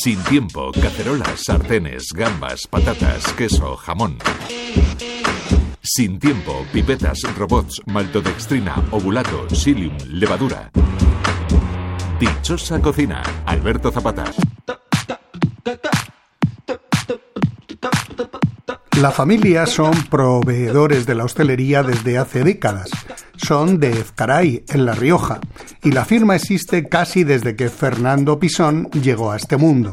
Sin tiempo, cacerolas, sartenes, gambas, patatas, queso, jamón. Sin tiempo, pipetas, robots, maltodextrina, ovulato, psyllium, levadura. Dichosa cocina, Alberto Zapata. La familia son proveedores de la hostelería desde hace décadas. Son de Ezcaray, en La Rioja, y la firma existe casi desde que Fernando Pisón llegó a este mundo.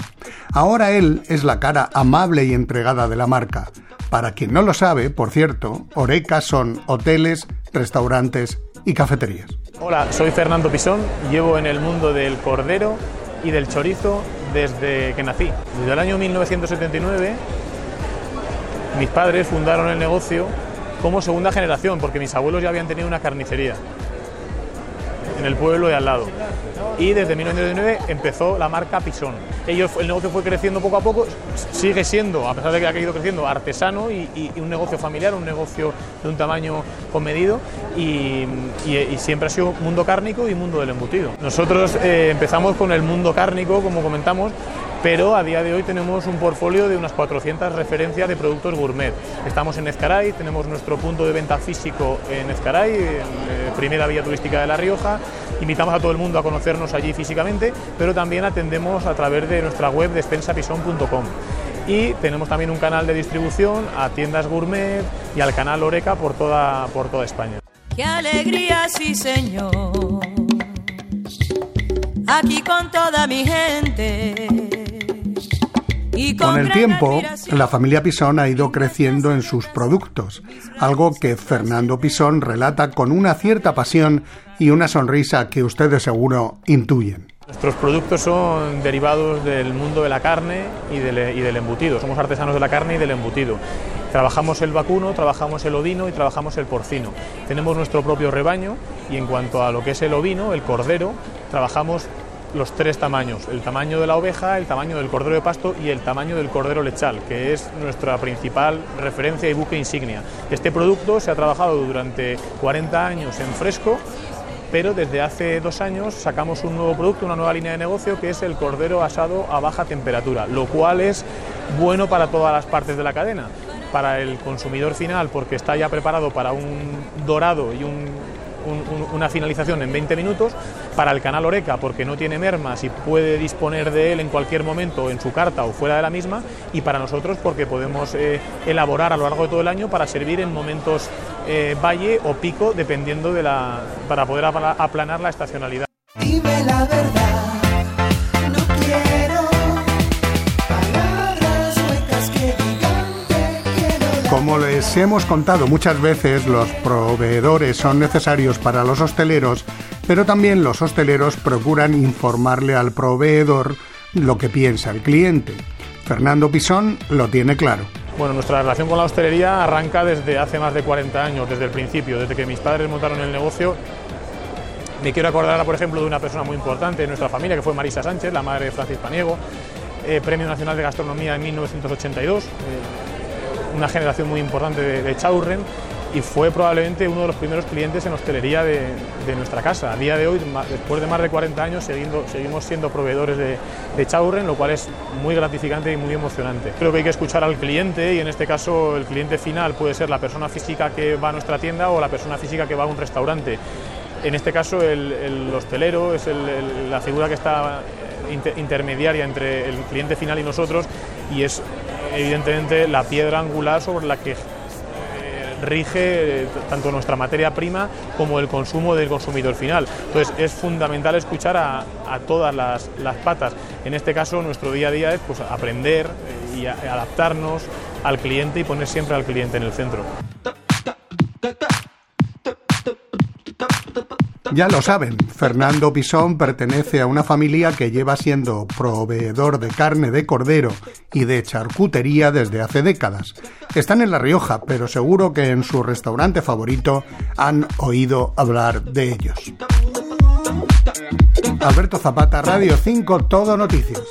Ahora él es la cara amable y entregada de la marca. Para quien no lo sabe, por cierto, Oreca son hoteles, restaurantes y cafeterías. Hola, soy Fernando Pisón, llevo en el mundo del cordero y del chorizo desde que nací. Desde el año 1979 mis padres fundaron el negocio como segunda generación, porque mis abuelos ya habían tenido una carnicería en el pueblo de al lado. Y desde 1999 empezó la marca Pisón. Ellos, el negocio fue creciendo poco a poco, sigue siendo, a pesar de que ha ido creciendo, artesano y, un negocio familiar, un negocio de un tamaño comedido y, y, siempre ha sido mundo cárnico y mundo del embutido. Nosotros eh, empezamos con el mundo cárnico, como comentamos, pero a día de hoy tenemos un portfolio de unas 400 referencias de productos gourmet. Estamos en Ezcaray, tenemos nuestro punto de venta físico en Ezcaray, eh, primera vía turística de La Rioja. Invitamos a todo el mundo a conocernos allí físicamente, pero también atendemos a través de nuestra web despensapison.com. Y tenemos también un canal de distribución a tiendas gourmet y al canal Oreca por toda, por toda España. ¡Qué alegría, sí señor! Aquí con toda mi gente con el tiempo, la familia Pisón ha ido creciendo en sus productos, algo que Fernando Pisón relata con una cierta pasión y una sonrisa que ustedes seguro intuyen. Nuestros productos son derivados del mundo de la carne y del, y del, embutido. Somos artesanos de la carne y del embutido. Trabajamos el vacuno, trabajamos el ovino y trabajamos el porcino. Tenemos nuestro propio rebaño y en cuanto a lo que es el ovino, el cordero, trabajamos los tres tamaños, el tamaño de la oveja, el tamaño del cordero de pasto y el tamaño del cordero lechal, que es nuestra principal referencia y buque insignia. Este producto se ha trabajado durante 40 años en fresco, pero desde hace dos años sacamos un nuevo producto, una nueva línea de negocio, que es el cordero asado a baja temperatura, lo cual es bueno para todas las partes de la cadena para el consumidor final porque está ya preparado para un dorado y un una finalización en 20 minutos, para el canal Oreca porque no tiene mermas y puede disponer de él en cualquier momento en su carta o fuera de la misma, y para nosotros porque podemos eh, elaborar a lo largo de todo el año para servir en momentos eh, valle o pico, dependiendo de la. para poder aplanar la estacionalidad. Dime la verdad. Como les hemos contado muchas veces, los proveedores son necesarios para los hosteleros, pero también los hosteleros procuran informarle al proveedor lo que piensa el cliente. Fernando Pisón lo tiene claro. Bueno, nuestra relación con la hostelería arranca desde hace más de 40 años, desde el principio, desde que mis padres montaron el negocio. Me quiero acordar, por ejemplo, de una persona muy importante de nuestra familia, que fue Marisa Sánchez, la madre de Francis Paniego, eh, Premio Nacional de Gastronomía en 1982 una generación muy importante de, Chaurren y fue probablemente uno de los primeros clientes en hostelería de, nuestra casa. A día de hoy, después de más de 40 años, seguimos siendo proveedores de, de Chaurren, lo cual es muy gratificante y muy emocionante. Creo que hay que escuchar al cliente y en este caso el cliente final puede ser la persona física que va a nuestra tienda o la persona física que va a un restaurante. En este caso el, hostelero es la figura que está intermediaria entre el cliente final y nosotros y es evidentemente la piedra angular sobre la que eh, rige eh, tanto nuestra materia prima como el consumo del consumidor final. Entonces es fundamental escuchar a, todas las, patas. En este caso nuestro día a día es pues, aprender eh, y adaptarnos al cliente y poner siempre al cliente en el centro. Ya lo saben, Fernando Pisón pertenece a una familia que lleva siendo proveedor de carne de cordero y de charcutería desde hace décadas. Están en La Rioja, pero seguro que en su restaurante favorito han oído hablar de ellos. Alberto Zapata, Radio 5, Todo Noticias.